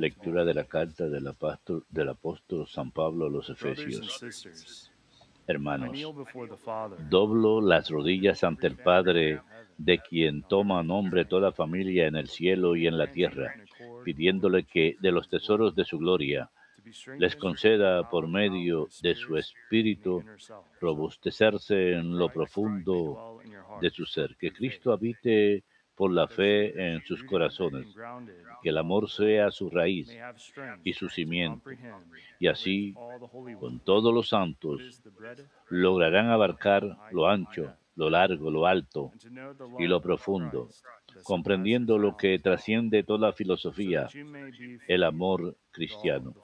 Lectura de la carta del apóstol, del apóstol San Pablo a los Efesios. Hermanos, doblo las rodillas ante el Padre, de quien toma nombre toda familia en el cielo y en la tierra, pidiéndole que de los tesoros de su gloria les conceda por medio de su espíritu robustecerse en lo profundo de su ser, que Cristo habite por la fe en sus corazones, que el amor sea su raíz y su to cimiento, y así, con todos los santos, lograrán abarcar lo ancho, lo largo, lo alto y lo of profundo, comprendiendo lo que trasciende toda filosofía, el amor cristiano.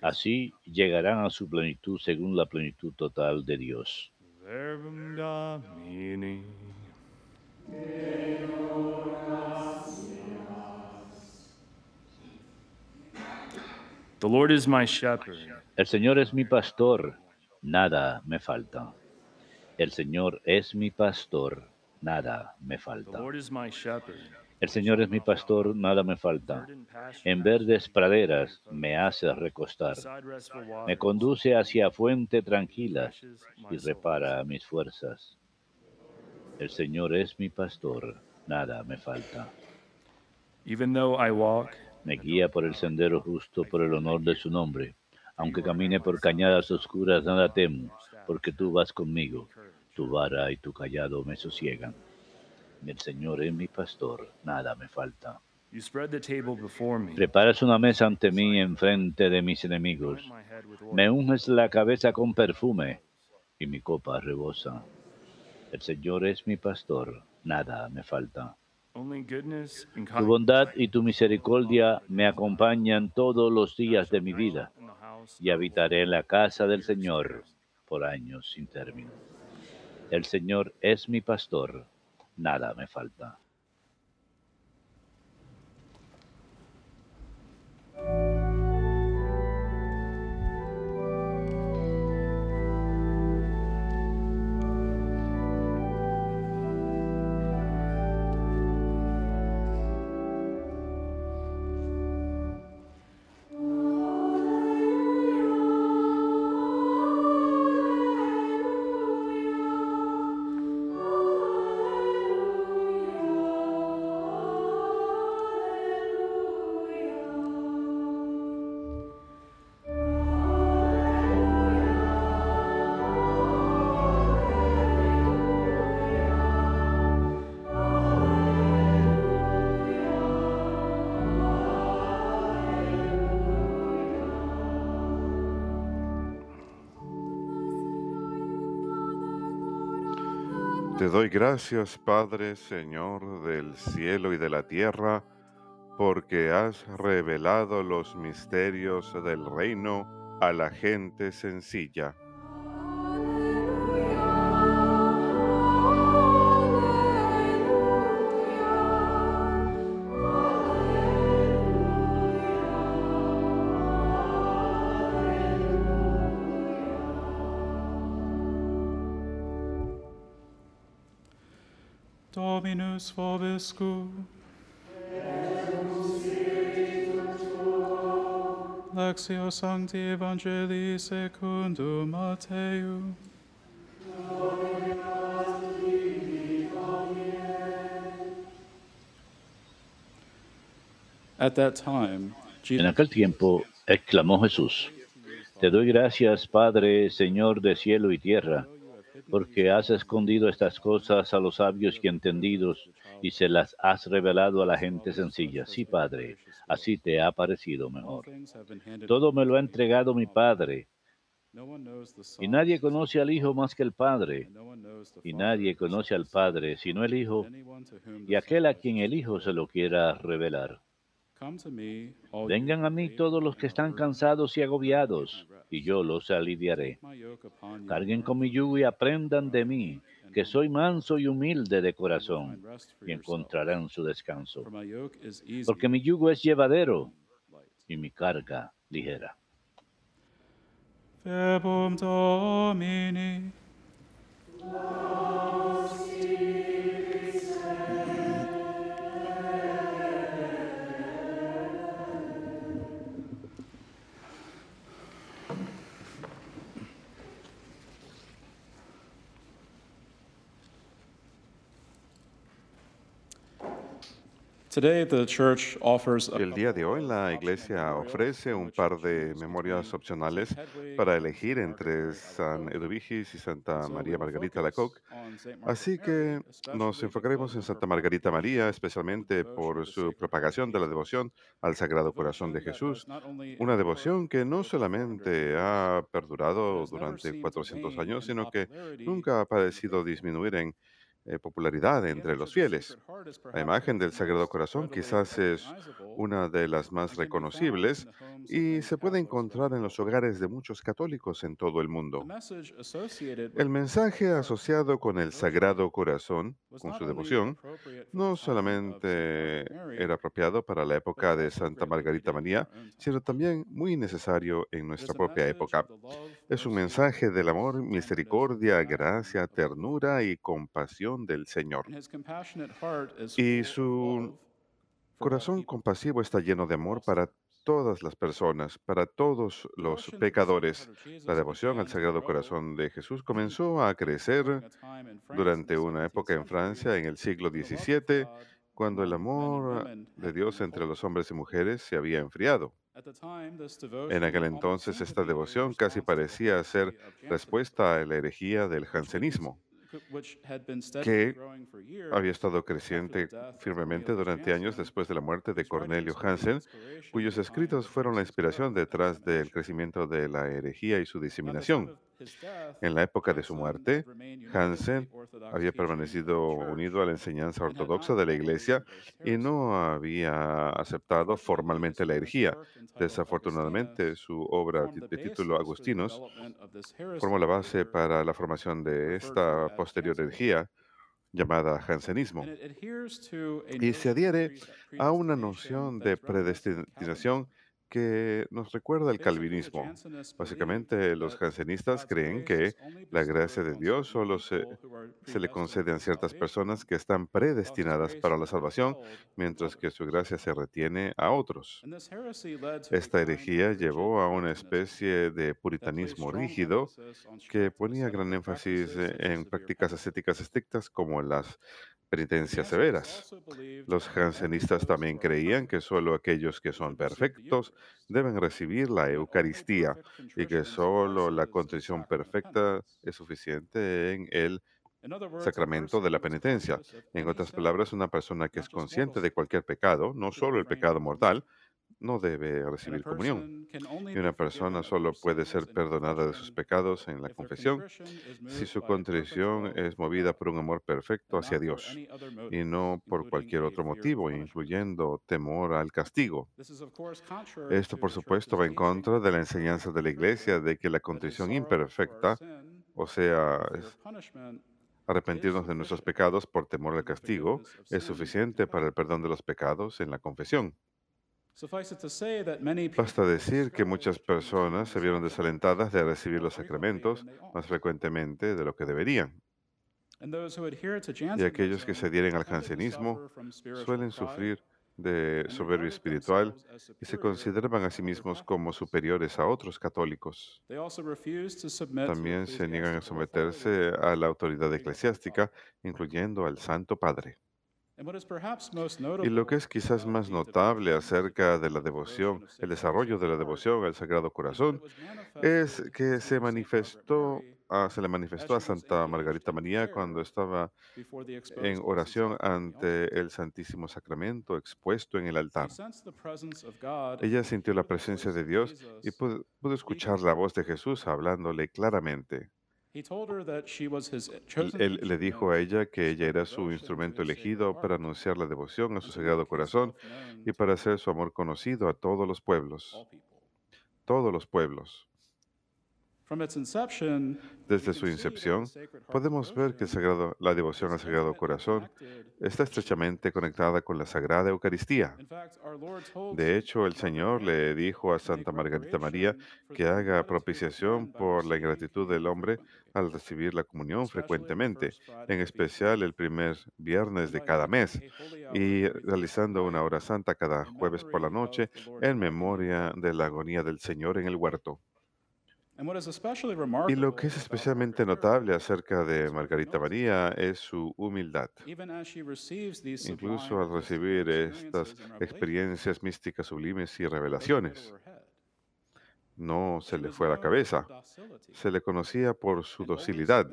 Así llegarán a su plenitud según la plenitud total de Dios. The Lord is my shepherd. El Señor es mi pastor, nada me falta. El Señor es mi pastor, nada me The falta. Lord is my shepherd. El Señor es mi pastor, nada me falta. En verdes praderas me hace recostar. Me conduce hacia fuente tranquila y repara mis fuerzas. El Señor es mi pastor, nada me falta. Even though I walk Me guía por el sendero justo por el honor de su nombre. Aunque camine por cañadas oscuras, nada temo, porque tú vas conmigo. Tu vara y tu callado me sosiegan. El Señor es mi pastor, nada me falta. Preparas una mesa ante mí en frente de mis enemigos. Me unges la cabeza con perfume y mi copa rebosa. El Señor es mi pastor, nada me falta. Tu bondad y tu misericordia me acompañan todos los días de mi vida y habitaré en la casa del Señor por años sin término. El Señor es mi pastor, nada me falta. Te doy gracias, Padre, Señor del cielo y de la tierra, porque has revelado los misterios del reino a la gente sencilla. Dominus vobiscum. Lectio Sancti Evangelii secundum Mattheum. At that time, En Jesus aquel tiempo exclamó Jesús, Te doy gracias, Padre, Señor de cielo y tierra, porque has escondido estas cosas a los sabios y entendidos y se las has revelado a la gente sencilla. Sí, Padre, así te ha parecido mejor. Todo me lo ha entregado mi Padre, y nadie conoce al Hijo más que el Padre, y nadie conoce al Padre sino el Hijo, y aquel a quien el Hijo se lo quiera revelar. Vengan a mí todos los que están cansados y agobiados, y yo los aliviaré. Carguen con mi yugo y aprendan de mí, que soy manso y humilde de corazón, y encontrarán su descanso. Porque mi yugo es llevadero y mi carga ligera. Verbum Domini. El día de hoy la iglesia ofrece un par de memorias opcionales para elegir entre San. Eduvigis y Santa María Margarita St. Así que nos enfocaremos en Santa Margarita María, especialmente por su propagación de la devoción al Sagrado Corazón de Jesús, una devoción que no for over 400 solamente ha perdurado durante seemed to 400 wane años, in sino que nunca ha parecido disminuir en eh, popularidad entre los fieles. La imagen del Sagrado Corazón quizás es una de las más reconocibles y se puede encontrar en los hogares de muchos católicos en todo el mundo. El mensaje asociado con el Sagrado Corazón, con su devoción, no solamente era apropiado para la época de Santa Margarita María, sino también muy necesario en nuestra propia época. Es un mensaje del amor, misericordia, gracia, ternura y compasión del Señor. Y su corazón compasivo está lleno de amor para todas las personas, para todos los pecadores. La devoción al Sagrado Corazón de Jesús comenzó a crecer durante una 17th época en Francia, en el siglo XVII, cuando el amor de Dios entre los hombres y mujeres se había enfriado. En aquel entonces esta devoción casi parecía ser respuesta a la herejía del jansenismo, que había estado creciente firmemente durante años después de la muerte de Cornelio Hansen, cuyos escritos fueron la inspiración detrás del crecimiento de la herejía y su diseminación. En la época de su muerte, Hansen había permanecido unido a la enseñanza ortodoxa de la Iglesia y no había aceptado formalmente la herejía. Desafortunadamente, su obra de título Agustinos formó la base para la formación de esta posterior herejía llamada a Y se adhiere a una noción de predestinación que nos recuerda the calvinismo. Básicamente, los jansenistas creen que la gracia de Dios solo se, se le concede a ciertas personas que están predestinadas para la salvación, mientras que su gracia se retiene a otros. Esta herejía llevó a una especie de puritanismo rígido que ponía gran énfasis en prácticas ascéticas estrictas como las penitencias severas. Los jansenistas también creían que solo aquellos que son perfectos deben recibir la Eucaristía y que solo la contrición perfecta es suficiente en el sacramento de la penitencia. En otras palabras, una persona que es consciente de cualquier pecado, no solo el pecado mortal. No debe recibir comunión. Y una persona solo puede ser perdonada de sus pecados en la confesión si su contrición es movida por un amor perfecto hacia Dios y no por cualquier otro motivo, incluyendo temor al castigo. Esto, to por supuesto, va en contra de la enseñanza de la Iglesia de que la contrición imperfecta, o sea, arrepentirnos de nuestros pecados por temor al castigo, es suficiente para el perdón de los pecados en la confesión. Basta decir que muchas personas se vieron desalentadas de recibir los sacramentos más frecuentemente de lo que deberían. Y aquellos que se adhieren al jansenismo suelen sufrir de soberbia espiritual y se consideraban a sí mismos como superiores a otros católicos. También se niegan a someterse a la autoridad eclesiástica, incluyendo al Santo Padre. Y lo que es quizás más notable acerca de la devoción, el desarrollo de la devoción al Sagrado Corazón, es que to se manifestó, le manifestó a Santa Margarita María cuando estaba en oración ante el Santísimo Sacramento expuesto en el altar. Ella sintió la presencia de Dios y pudo, pudo escuchar la voz de. Jesús hablándole claramente. He told her that she was his Él, le dijo a instrument ella to que ella era su instrumento his Sacred elegido para Heart anunciar la devoción a and su to Sagrado make his Corazón love known y to para hacer su amor conocido a todos los pueblos, todos los pueblos. Desde su incepción, podemos ver que sagrado- la devoción al Sagrado Corazón está estrechamente conectada con la Sagrada Eucaristía. De hecho, el Señor le dijo a Santa Margarita María que haga propiciación por la ingratitud del hombre al recibir la comunión frecuentemente, en especial el primer viernes de cada mes, y realizando una hora santa cada jueves por la noche en memoria de la agonía del Señor en el huerto. Y lo que es especialmente notable acerca de Margarita. María es su humildad. Incluso al recibir estas experiencias místicas sublimes y revelaciones, no se le fue a la cabeza. Se le conocía por su docilidad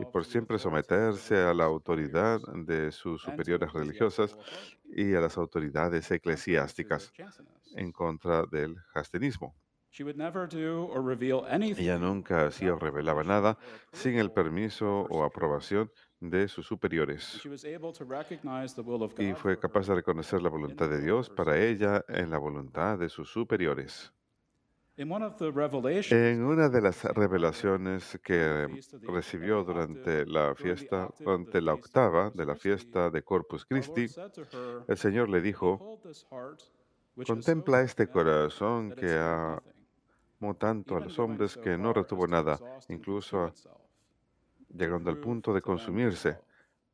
y por siempre someterse a la autoridad de sus superiores religiosas y a las autoridades eclesiásticas en contra del jastenismo. She would never do or reveal anything Ella nunca hacía o revelaba nada sin el permiso o aprobación de sus superiores. Y fue capaz de reconocer la voluntad de Dios para ella en la voluntad de sus superiores. En una de las Margaret revelaciones que recibió durante la fiesta, durante la octava de la fiesta de Corpus Christi, el Señor le dijo, contempla este corazón que nothing, tanto a los hombres que no retuvo nada, incluso llegando al punto de consumirse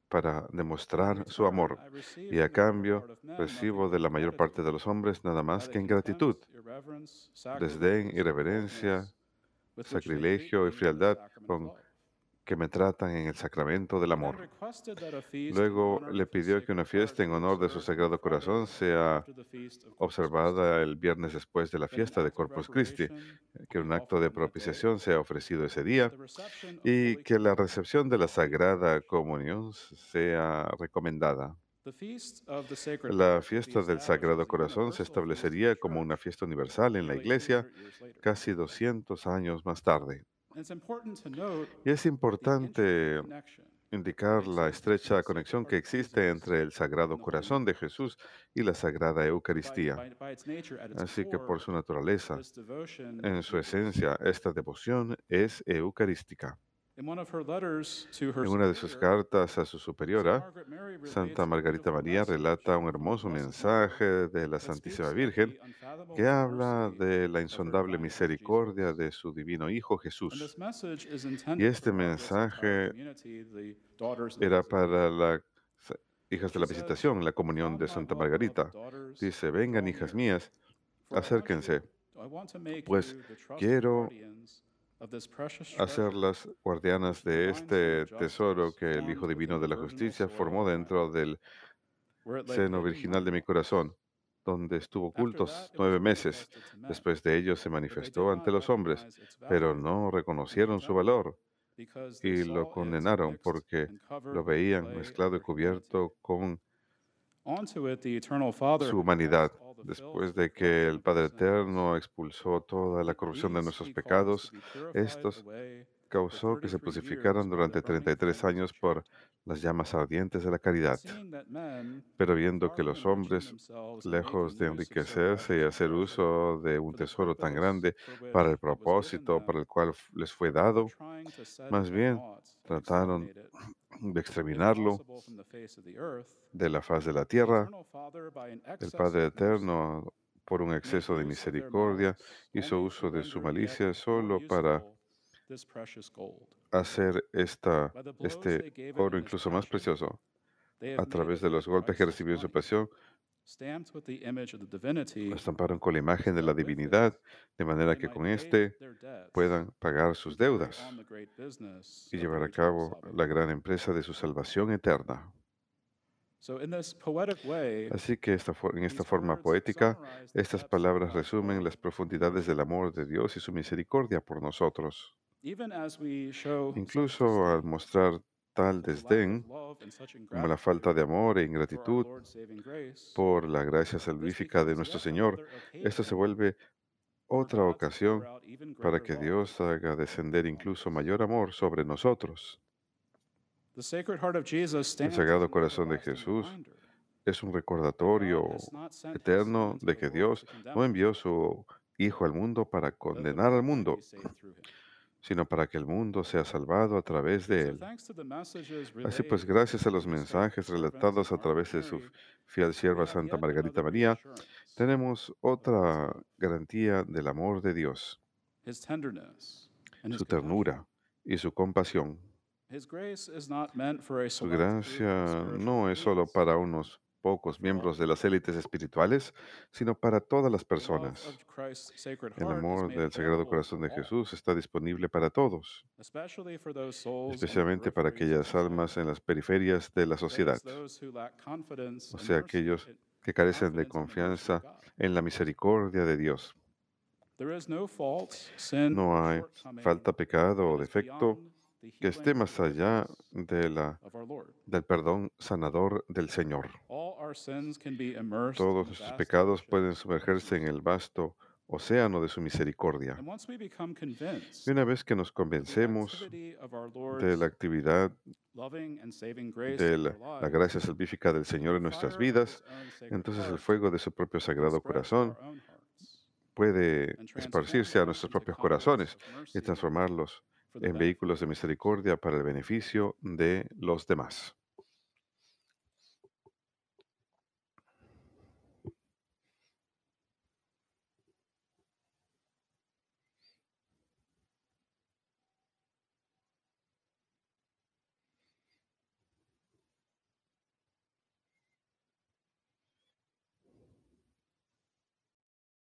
para demostrar su amor. Y a cambio recibo de la mayor parte de los hombres nada más que ingratitud, desdén, irreverencia, sacrilegio y frialdad con. Que me tratan en el sacramento del amor. Luego le pidió que una fiesta en honor de su Sagrado Corazón sea observada el viernes después de la fiesta de Corpus Christi, que un acto de propiciación sea ofrecido ese día y que la recepción de la Sagrada. Comunión sea recomendada. La fiesta del Sagrado Corazón se establecería como una fiesta universal en la Iglesia 200 years later. casi 200 años más tarde. Y es importante indicar la estrecha conexión que existe entre el Sagrado Corazón de Jesús y la Sagrada Eucaristía. Así que por su naturaleza, en su esencia, esta devoción es eucarística. En una de sus cartas a su superiora, Santa Margarita María relata un hermoso mensaje de la Santísima Virgen que habla de la insondable misericordia de su divino Hijo Jesús. Y este mensaje era para las hijas de la visitación, la comunión de Santa Margarita. Dice, vengan hijas mías, acérquense, pues quiero hacerlas guardianas de este tesoro que el Hijo Divino de la Justicia formó dentro del seno virginal de mi corazón, donde estuvo ocultos nueve meses. Después de ello se manifestó ante los hombres, pero no reconocieron su valor y lo condenaron porque lo veían mezclado y cubierto con su humanidad. Después de que el Padre. Eterno expulsó toda la corrupción de nuestros pecados, estos causó que se 33 years purificaran by durante the burning 33 flames of años por las llamas ardientes de la caridad. Pero viendo que los hombres, lejos de enriquecerse y hacer uso de un tesoro tan grande para el propósito para el cual les fue dado, más bien trataron de exterminarlo de la faz de la tierra. El Padre Eterno, por un exceso de misericordia, hizo uso de su malicia solo para hacer esta, este oro incluso más precioso. A través de los golpes que recibió en su pasión, stamped with the image of the divinity, lo estamparon con la imagen de la divinidad, de manera que con este debts puedan pagar sus deudas y llevar a cabo la gran empresa de su salvación eterna. So in this poetic way, Así que esta en esta forma poética, estas palabras resumen las profundidades del amor de. Dios y su misericordia por nosotros. Incluso al mostrar tal desdén como la falta de amor e ingratitud por la gracia salvífica de nuestro Señor, esto se vuelve otra ocasión para que Dios haga descender incluso us. mayor amor sobre nosotros. El Sagrado Corazón de Jesús es un recordatorio eterno de que Dios no envió su Hijo al mundo para condenar al mundo, sino para que el mundo sea salvado a través de Él. Así pues, gracias a los mensajes relatados a través de su fiel sierva Santa Margarita María, tenemos otra garantía del amor de Dios, su ternura y su compasión. His grace is not meant for a Su gracia no es solo para unos pocos miembros de las élites espirituales, sino para todas las personas. El amor del Sagrado Corazón de Jesús está disponible para todos, especialmente para aquellas almas en las periferias de la sociedad, o sea, aquellos que carecen de confianza en la misericordia de Dios. No hay falta, pecado o defecto que esté más allá de la, del perdón sanador del Señor. Todos nuestros pecados pueden sumergerse en el vasto océano de su misericordia. Y una vez que nos convencemos de la actividad de la, la gracia salvífica del Señor en nuestras vidas, entonces el fuego de su propio Sagrado Corazón puede esparcirse a nuestros propios corazones y transformarlos en vehículos de misericordia para el beneficio de los demás.